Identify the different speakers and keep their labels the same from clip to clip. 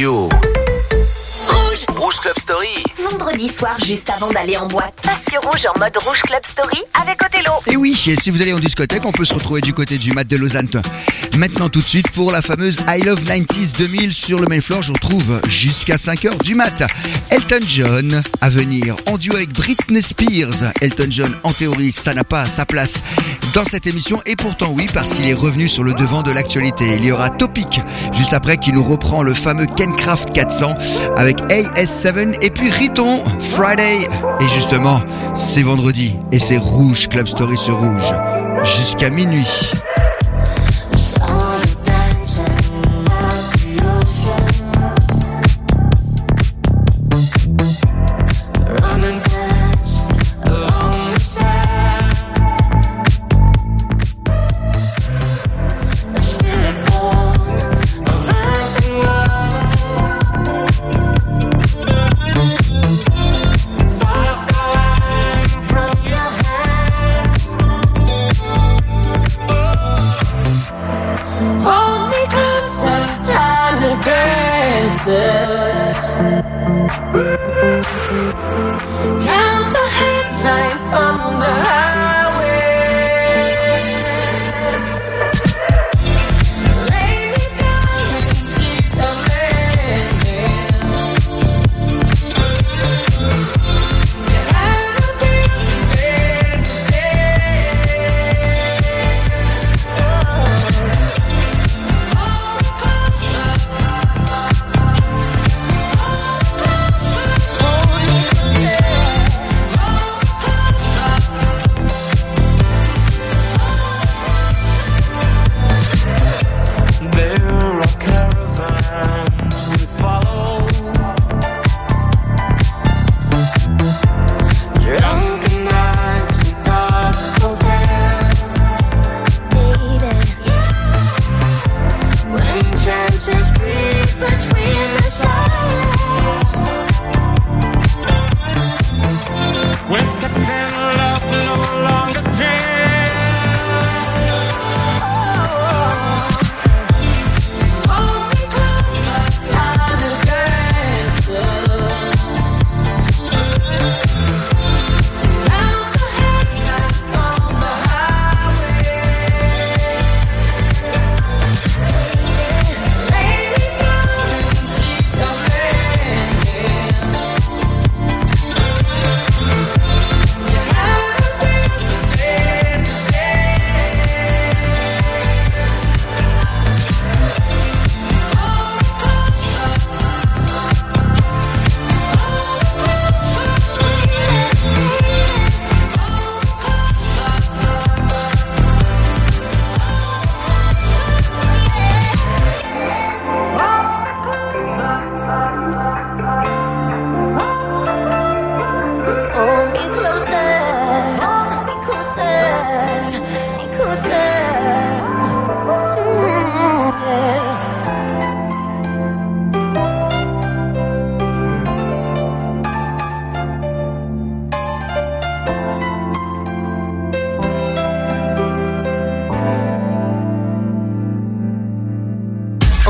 Speaker 1: radio.
Speaker 2: Soir, juste avant d'aller en boîte, passe sur Rouge en mode Rouge Club Story avec Othello.
Speaker 3: Et oui, si vous allez en discothèque, on peut se retrouver du côté du mat de Lausanne. Maintenant tout de suite pour la fameuse I Love 90s 2000 sur le main floor, je retrouve jusqu'à 5h du mat. Elton John à venir en duo avec Britney Spears. Elton John, en théorie, ça n'a pas sa place dans cette émission et pourtant oui parce qu'il est revenu sur le devant de l'actualité. Il y aura Topic juste après qui nous reprend le fameux Kencraft 400 avec AS7 et puis Riton Friday. Et justement, c'est vendredi et c'est Rouge Club Story sur Rouge jusqu'à minuit.
Speaker 2: Woo!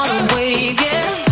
Speaker 4: on a wave, yeah.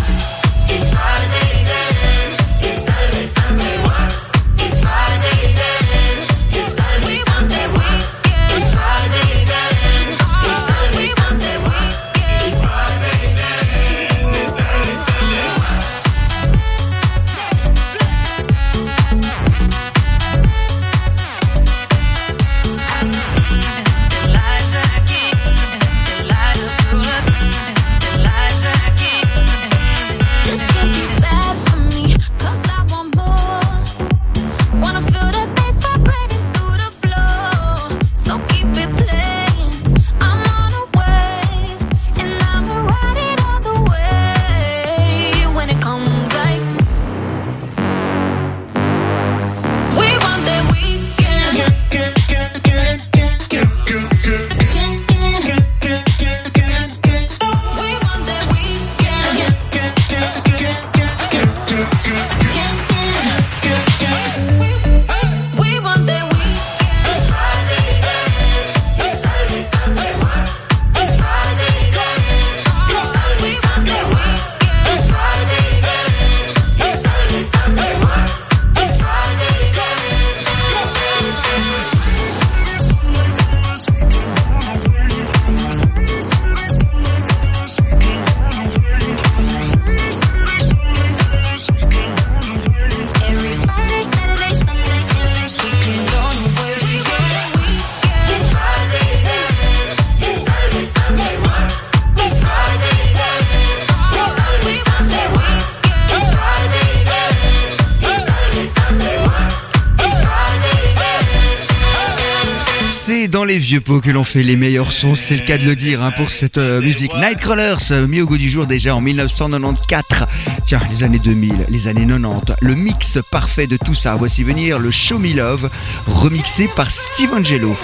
Speaker 5: c'est dans les vieux pots que l'on fait les meilleurs sons, c'est le cas de le dire hein, pour cette euh, musique. Nightcrawlers, euh, mis au goût du jour déjà en 1994. Tiens, les années 2000, les années 90, le mix parfait de tout ça. Voici venir le Show Me Love, remixé par Steve Angelo.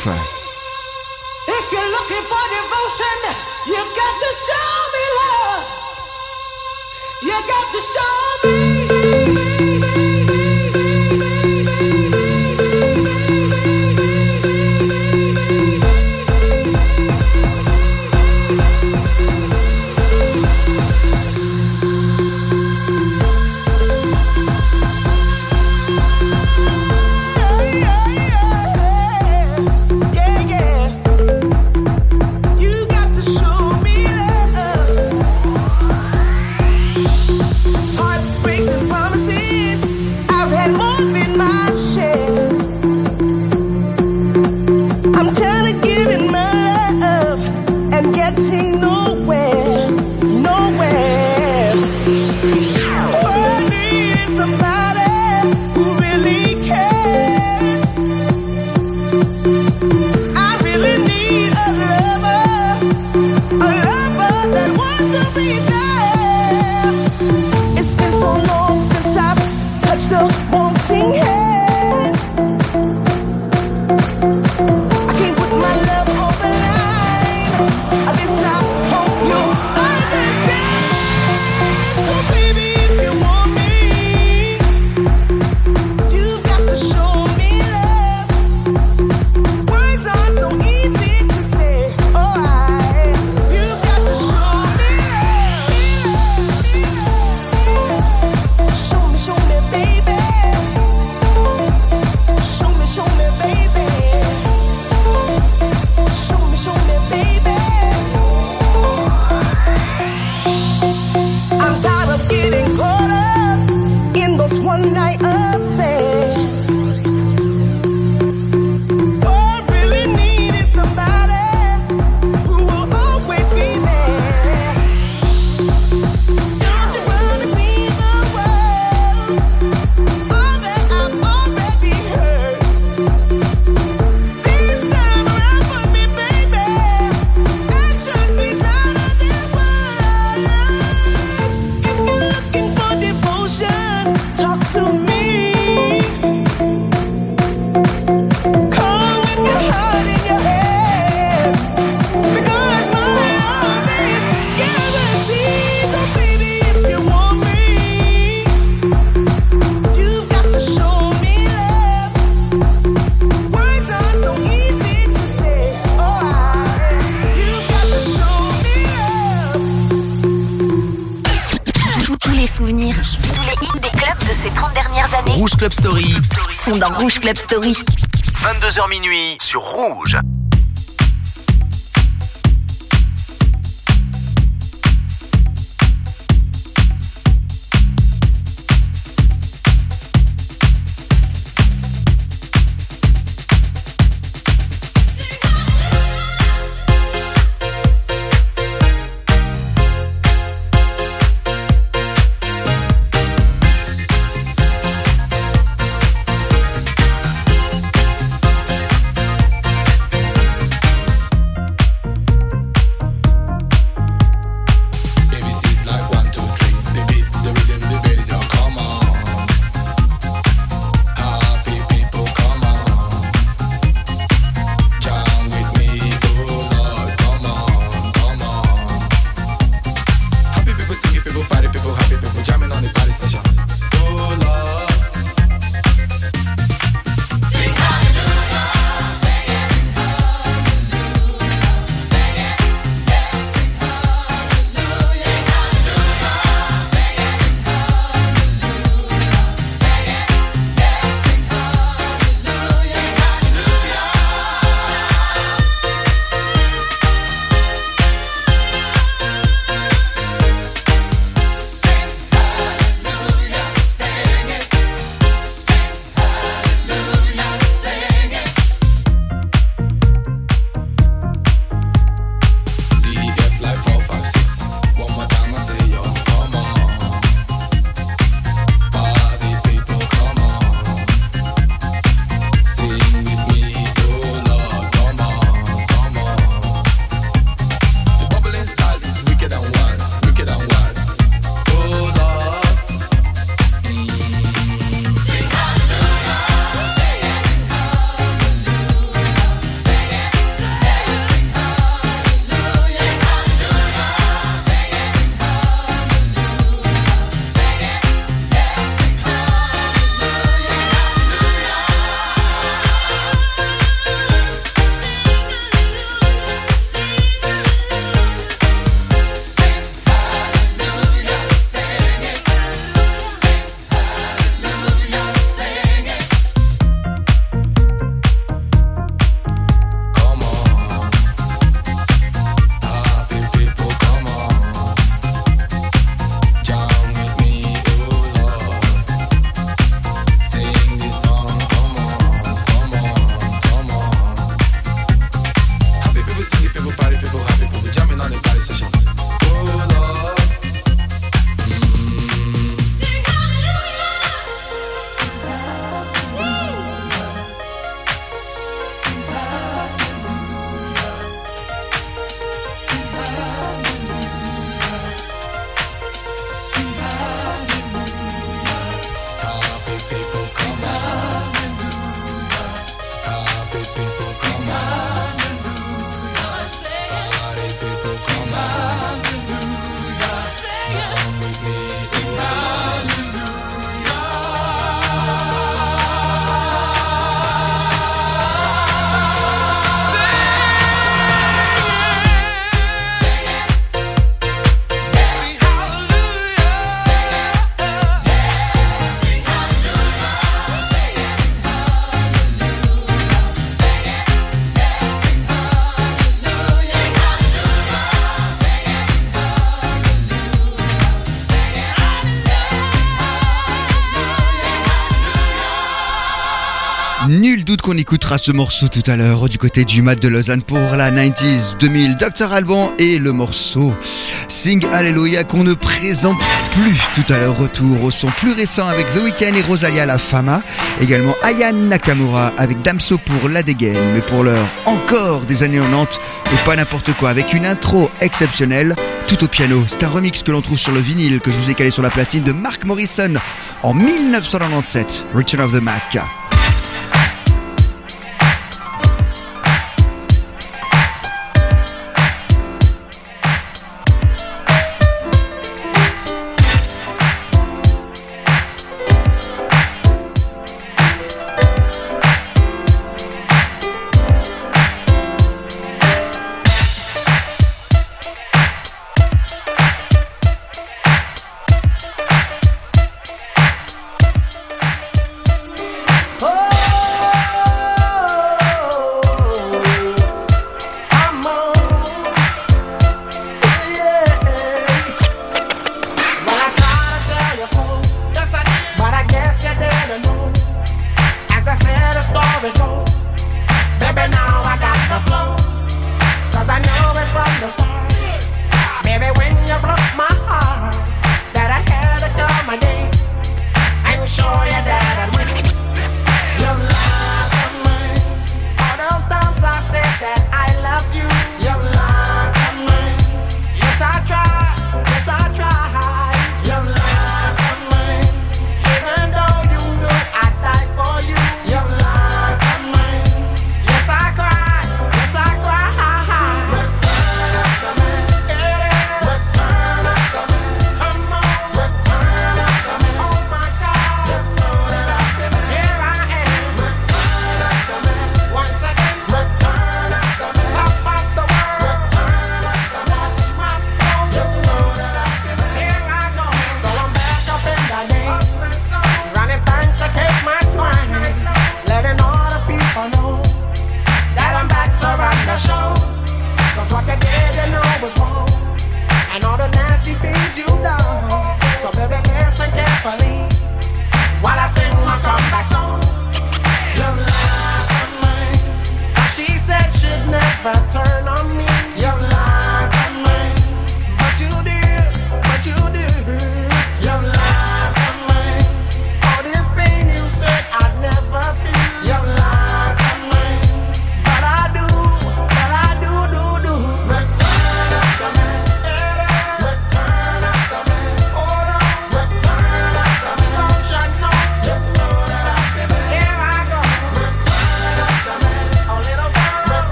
Speaker 6: You got to show me.
Speaker 7: Story. 22h minuit sur Rouge.
Speaker 3: Qu'on écoutera ce morceau tout à l'heure du côté du mat de Lausanne pour la 90s 2000 Dr Alban et le morceau Sing Hallelujah qu'on ne présente plus tout à l'heure. Retour au son plus récent avec The Weeknd et Rosalia La Fama. Également Ayan Nakamura avec Damso pour la dégaine. Mais pour l'heure encore des années 90 et pas n'importe quoi. Avec une intro exceptionnelle tout au piano. C'est un remix que l'on trouve sur le vinyle que je vous ai calé sur la platine de Mark Morrison en 1997 Return of the Mac know wrong, and all the
Speaker 8: nasty things you done. So baby, listen carefully while I sing my comeback song. Lies mine, she said she'd never turn on me.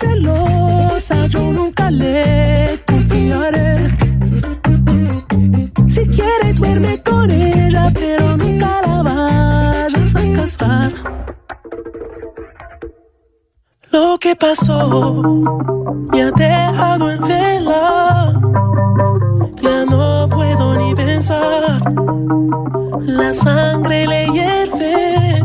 Speaker 8: celosa, yo nunca le confiaré. Si quiere duerme con ella, pero nunca la vayas a casar. Lo que pasó me ha dejado en vela. Ya no puedo ni pensar. La sangre le hierve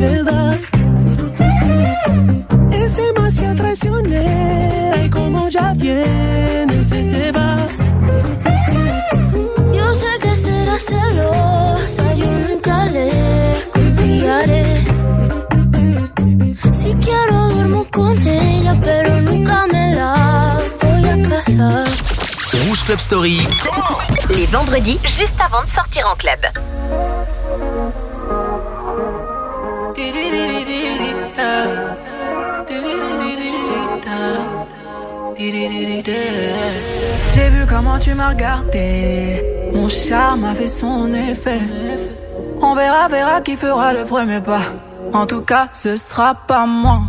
Speaker 8: Verdad. Es demasiado traicionera y como ya viene se te va.
Speaker 4: Yo sé que será celosa, yo nunca le confiaré. Si quiero duermo con ella, pero nunca me la voy a casar.
Speaker 1: Rouge Club Story.
Speaker 9: Les vendredis, juste avant de sortir en club.
Speaker 10: J'ai vu comment tu m'as regardé. Mon charme a fait son effet. On verra, verra qui fera le premier pas. En tout cas, ce sera pas moi.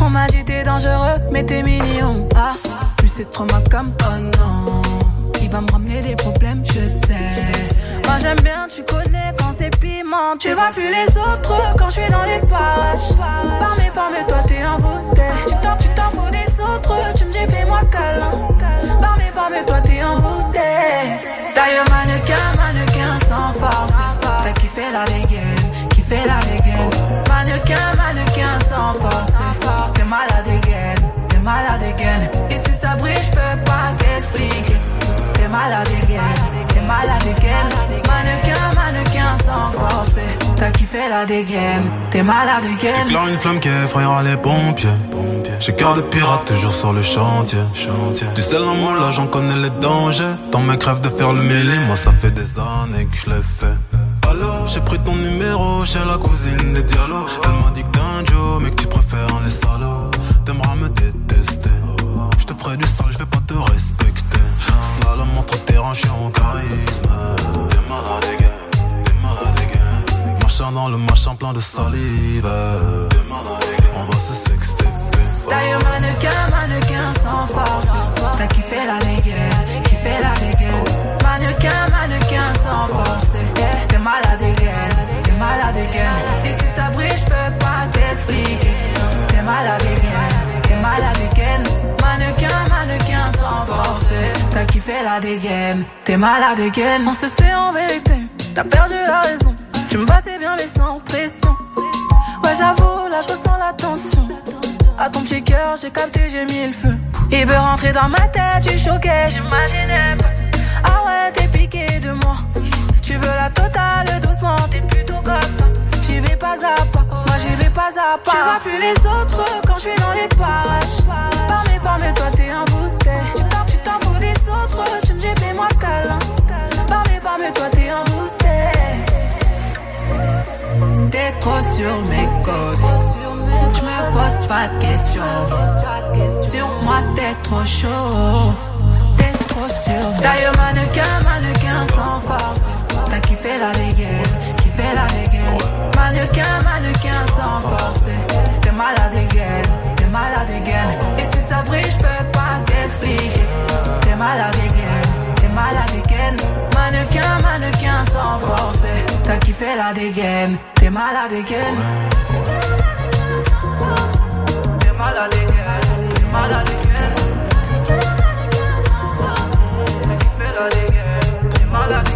Speaker 10: On m'a dit t'es dangereux, mais t'es mignon. Ah, plus c'est trop ma comme oh non. Il va me ramener des problèmes, je sais. Moi j'aime bien, tu connais quand Tu vois plus les autres quand je suis dans les pages. Par mes formes, toi t'es envoûté. Tu t'en, tu t'en fous des autres, tu me dis fais-moi câlin. Par mes formes, toi t'es envoûté. Taille mannequin, mannequin sans force. T'as kiffé la dégaine, kiffé la dégaine. Mannequin, mannequin sans force. C'est fort, c'est malade again, t'es malade again. Et si ça brille, je peux pas t'expliquer. T'es malade again, t'es malade again. Mannequin, mannequin sans force. T'as kiffé la dégaine, t'es malade again.
Speaker 11: J'éclaire une flamme qui effrayera les pompiers? J'ai cœur de pirate toujours sur le chantier. Du sel en moi là j'en connais les dangers. Dans mes crèves de faire le mêlé, moi ça fait des années que je l'ai fait. Alors j'ai pris ton numéro chez la cousine des dialogues. Elle m'a dit que t'es un Joe, mais que tu préfères les salauds. T'aimeras me détester. Je te ferai du sale, je vais pas te respecter. En charisme. Marchant dans le machin plein de salive. On va se sexter.
Speaker 10: T'as kiffé la dégaine, t'es malade again. On se sait en vérité, t'as perdu la raison. Tu me passais bien mais sans pression. Ouais, j'avoue, là je ressens la tension. À ton petit cœur, j'ai capté, j'ai mis le feu. Il veut rentrer dans ma tête, tu choqué, j'imaginais pas. Ah ouais, t'es piqué de moi. Tu veux la totale doucement, t'es plutôt comme ça. J'y vais pas à pas, moi j'y vais pas à pas. Tu vois plus les autres quand je suis dans les parages. Par mes formes, toi t'es un bouteille. Fais-moi câlin. Par mes formes, toi t'es bouteille. T'es trop sur mes côtes. Je me pose pas de questions. Sur moi, t'es trop chaud. T'es trop sur. Taille mannequin, mannequin sans force. T'as kiffé la dégaine, kiffé la dégaine. Mannequin, mannequin sans force. T'es malade again, t'es malade again. Et si ça brille, je peux pas t'expliquer. T'es malade t'es malade again. Mannequin, mannequin sans force. T'as kiffé la dégaine, t'es malade again. T'es malade again, t'es malade again. T'as kiffé la dégaine, t'es malade again.
Speaker 1: Rouge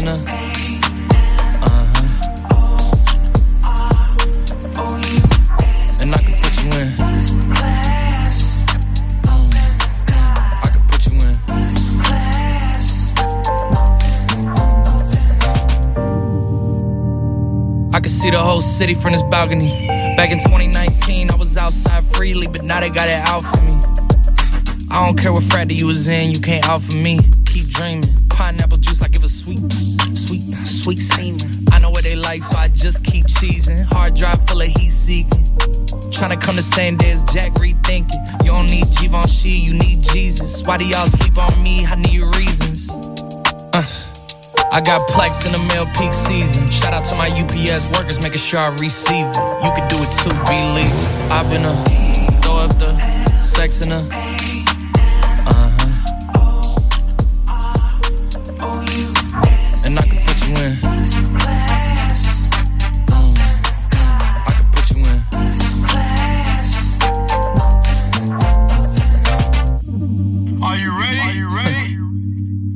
Speaker 7: listener. Uh-huh. Mm. I can put you in. I see the whole city from this balcony. Back in 2019, I was outside freely, but now they got it out for me. I don't care what frat you was in, you can't out for me. Keep dreaming. Pineapple juice like sweet, sweet, sweet semen. I know what they like, so I just keep cheesing. Hard drive full of heat seeking. Tryna come the same day as Jack rethinking. You don't need Givenchy, you need Jesus. Why do y'all sleep on me? I need reasons. Uh. I got plex in the mail peak season. Shout out to my UPS workers, making sure I receive it. You could do it too, believe. I've been a throw up the sex in a.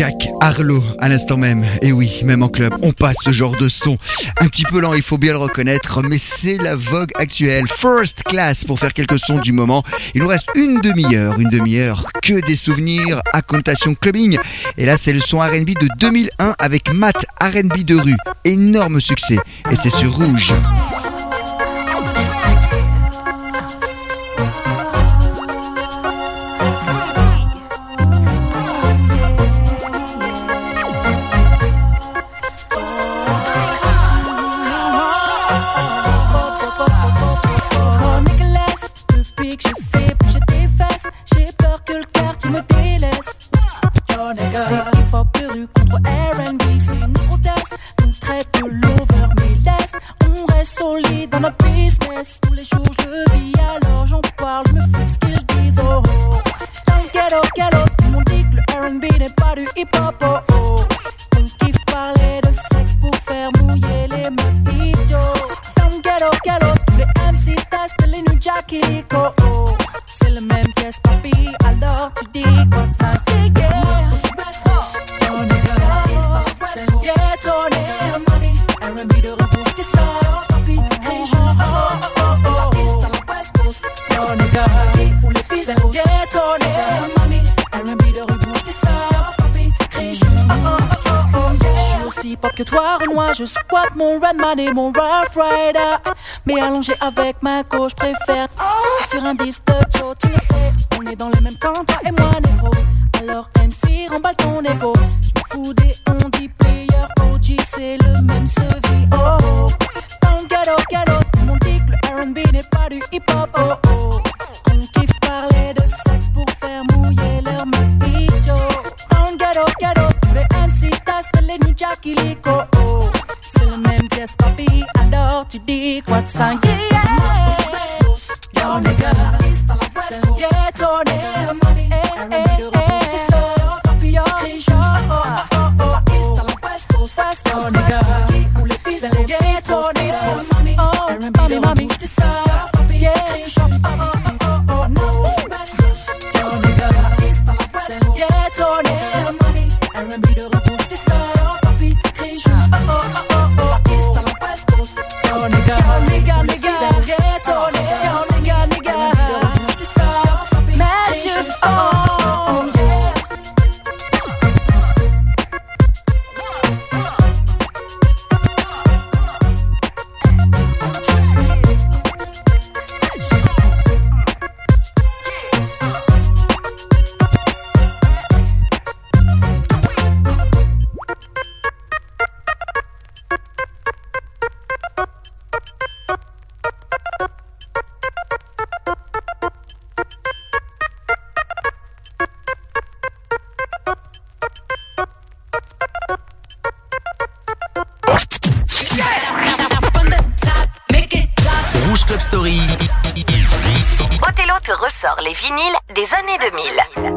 Speaker 3: Jack Harlow à l'instant même. Et oui, même en club, on passe ce genre de son. Un petit peu lent, il faut bien le reconnaître, mais c'est la vogue actuelle. First class pour faire quelques sons du moment. Il nous reste une demi-heure, une demi-heure que des souvenirs à connotation clubbing. Et là, c'est le son R&B de 2001 avec Matt R&B de rue. Énorme succès. Et c'est sur Rouge.
Speaker 12: Mon Redman et mon Rough Rider. Mais allongé avec ma gauche, préfère sur un disque de Joe, tu sais. On est dans le même camp, toi et moi, négro. Alors MC, remballe ton ego. Dis quoi
Speaker 9: ressort les vinyles des années 2000.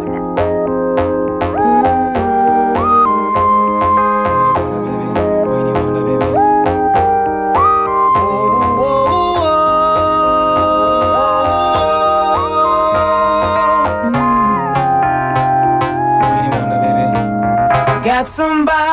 Speaker 13: Got somebody,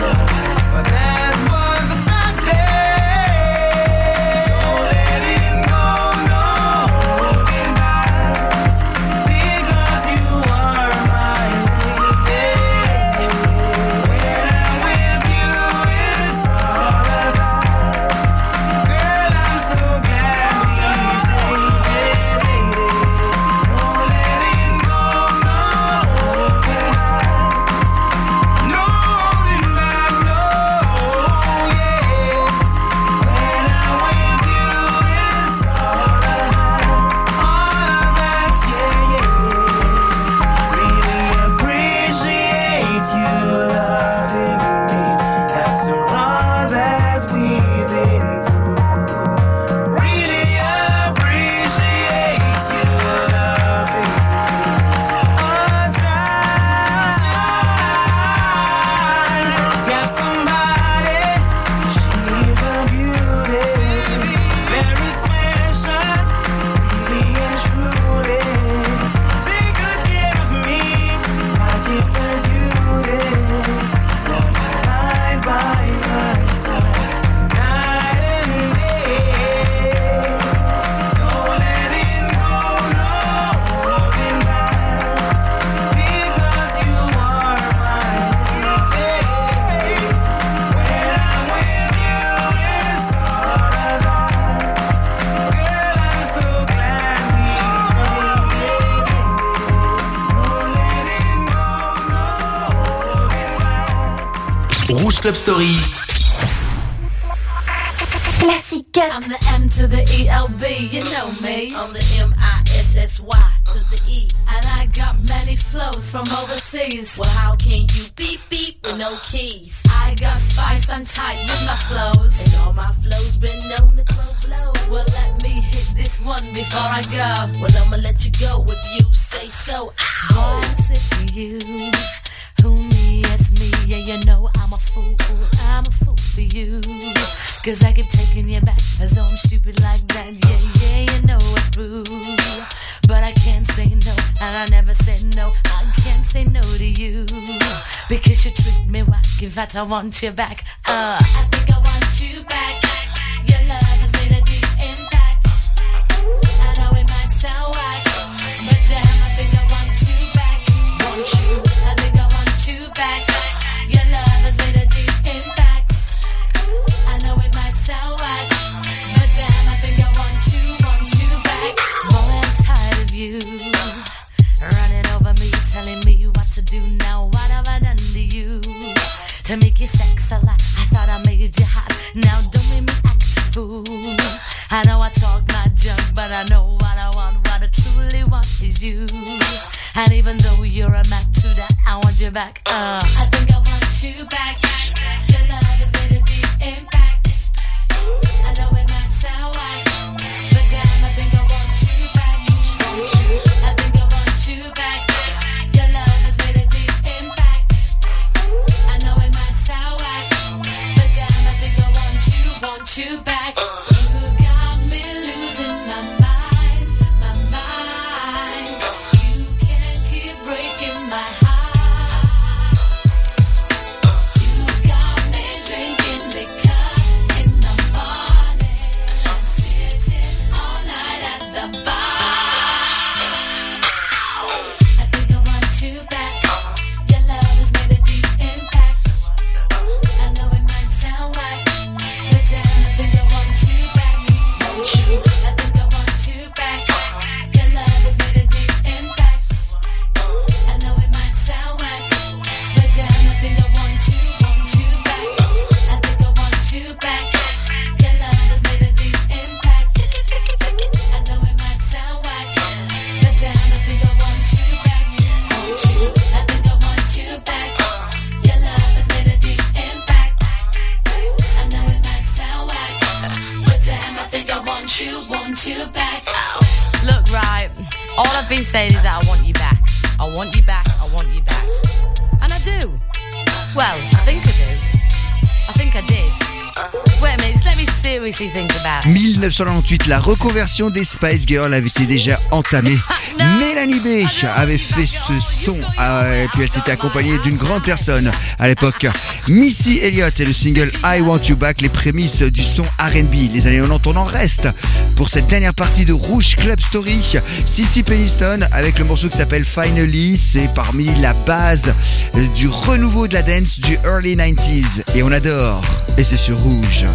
Speaker 2: Listen. Club Story.
Speaker 14: Classique. I'm the M to the ELB, you know me. I'm the M I S S Y to the E. And I got many flows from overseas. Well, how can you beep beep with no keys? I got spice, I'm tight with my flows. And all my flows been known to throw blows. Well, let me hit this one before I go. Well, I'ma let you go if you say so. Boy, I'm sick of you. Who me, it's me, yeah, you know I'm a fool, I'm a fool for you. Cause I keep taking you back as though I'm stupid like that, yeah, yeah, you know it's true. But I can't say no, and I never said no, I can't say no to you. Because you treat me whack, in fact I want you back, uh. I think I want you back, your love to make you sex a lot? I thought I made you hot. Now don't make me act a fool. I know I talk my junk, but I know what I want. What I truly want is you. And even though you're a Mac, true that I want you back. Uh, I think I want you back. Your love has made a deep impact.
Speaker 5: suite, la reconversion des Spice Girls avait été déjà entamée. Mélanie B avait fait ce son euh, et puis elle s'était accompagnée d'une grande personne à l'époque. Missy Elliott et le single I Want You Back, les prémices du son RB. Les années 90, on en reste pour cette dernière partie de Rouge Club Story. Sissy Peniston avec le morceau qui s'appelle Finally, c'est parmi la base du renouveau de la dance du early 90s. Et on adore, et c'est sur Rouge.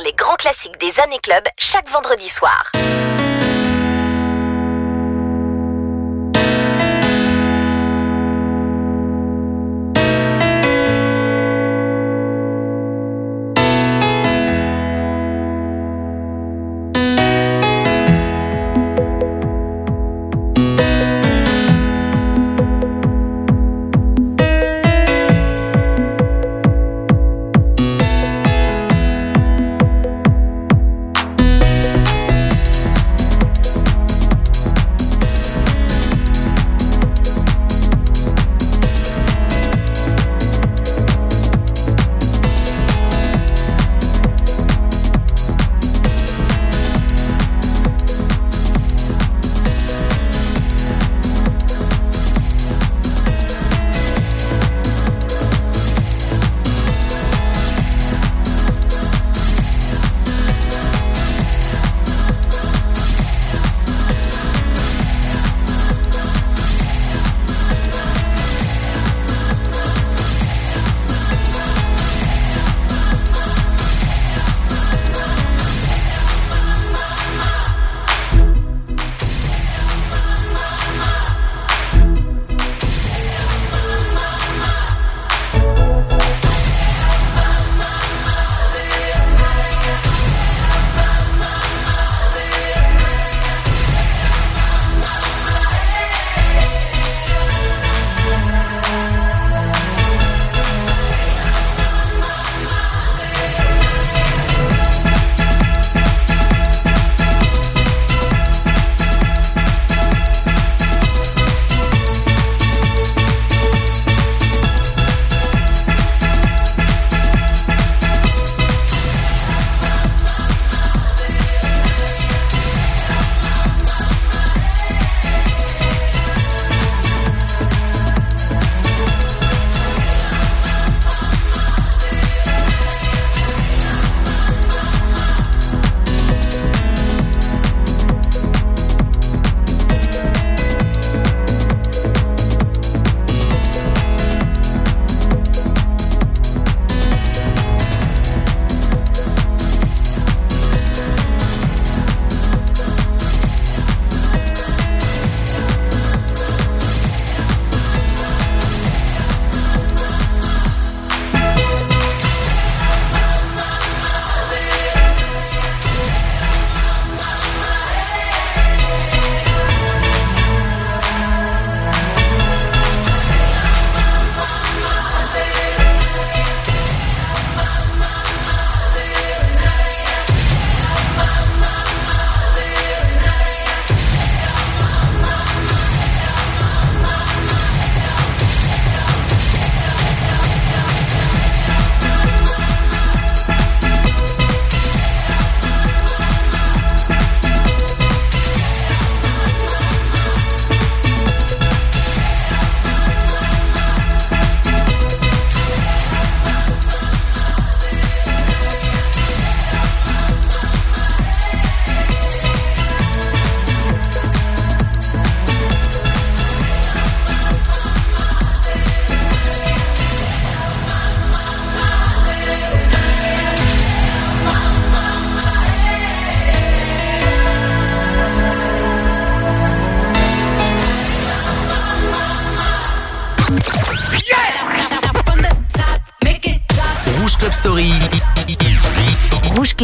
Speaker 9: les grands classiques des années club chaque vendredi soir.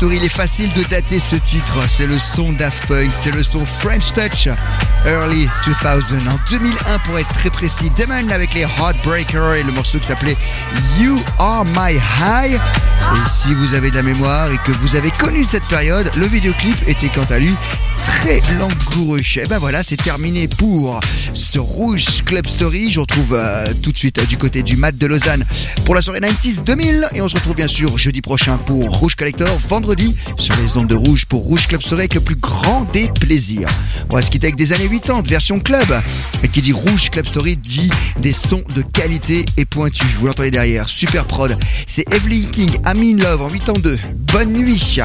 Speaker 3: Il est facile de dater ce titre. C'est le son Daft Punk, c'est le son French Touch, Early 2000. En 2001 pour être très précis, Damon avec les Heartbreakers et le morceau qui s'appelait You Are My High. Et si vous avez de la mémoire et que vous avez connu cette période, le vidéoclip était quant à lui très langoureux. Et ben voilà, c'est terminé pour ce Rouge Club Story. Je vous retrouve euh, tout de suite euh, du côté du Mat de Lausanne pour la soirée 96 2000 et on se retrouve bien sûr jeudi prochain pour Rouge Collector, vendredi sur les ondes de Rouge pour Rouge Club Story avec le plus grand des plaisirs. On va se quitter avec des années 80, version club. Et qui dit Rouge Club Story dit des sons de qualité et pointus. Vous l'entendez derrière, super prod. C'est Evelyn King, I'm in Love en 82. Bonne nuit.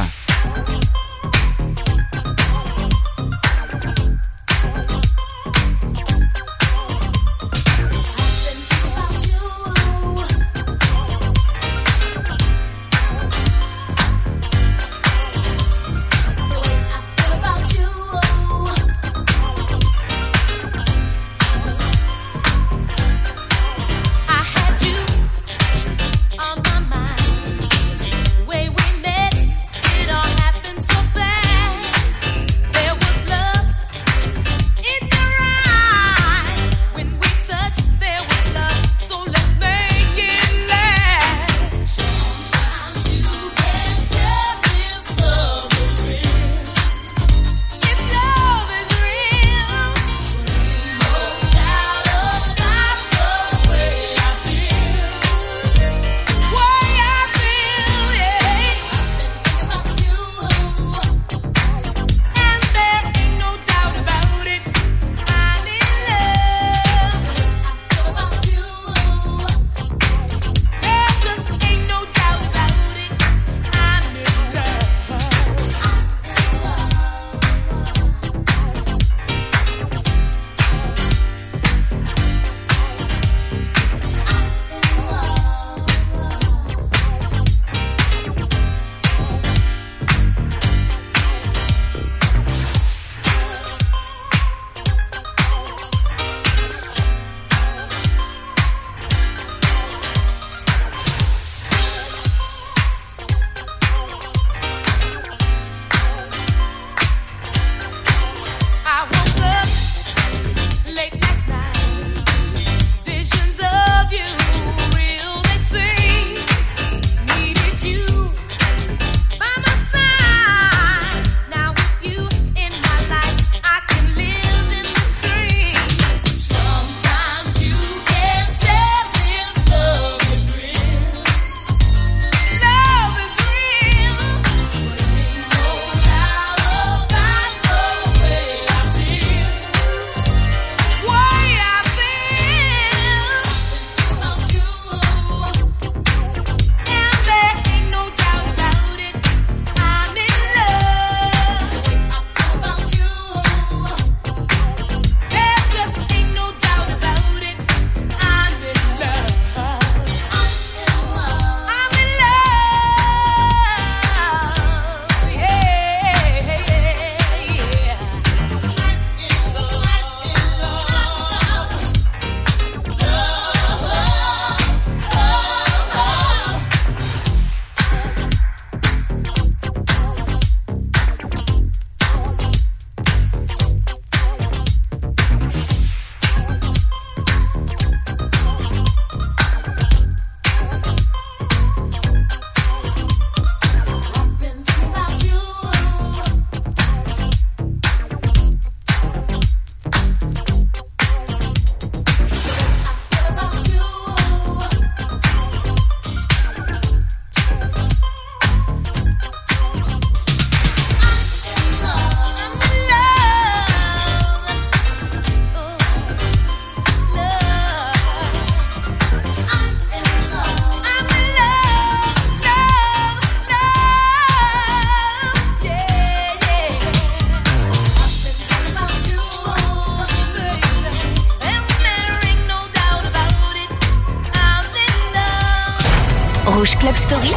Speaker 15: Rouge
Speaker 9: Club Story,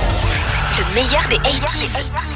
Speaker 9: le meilleur des 80.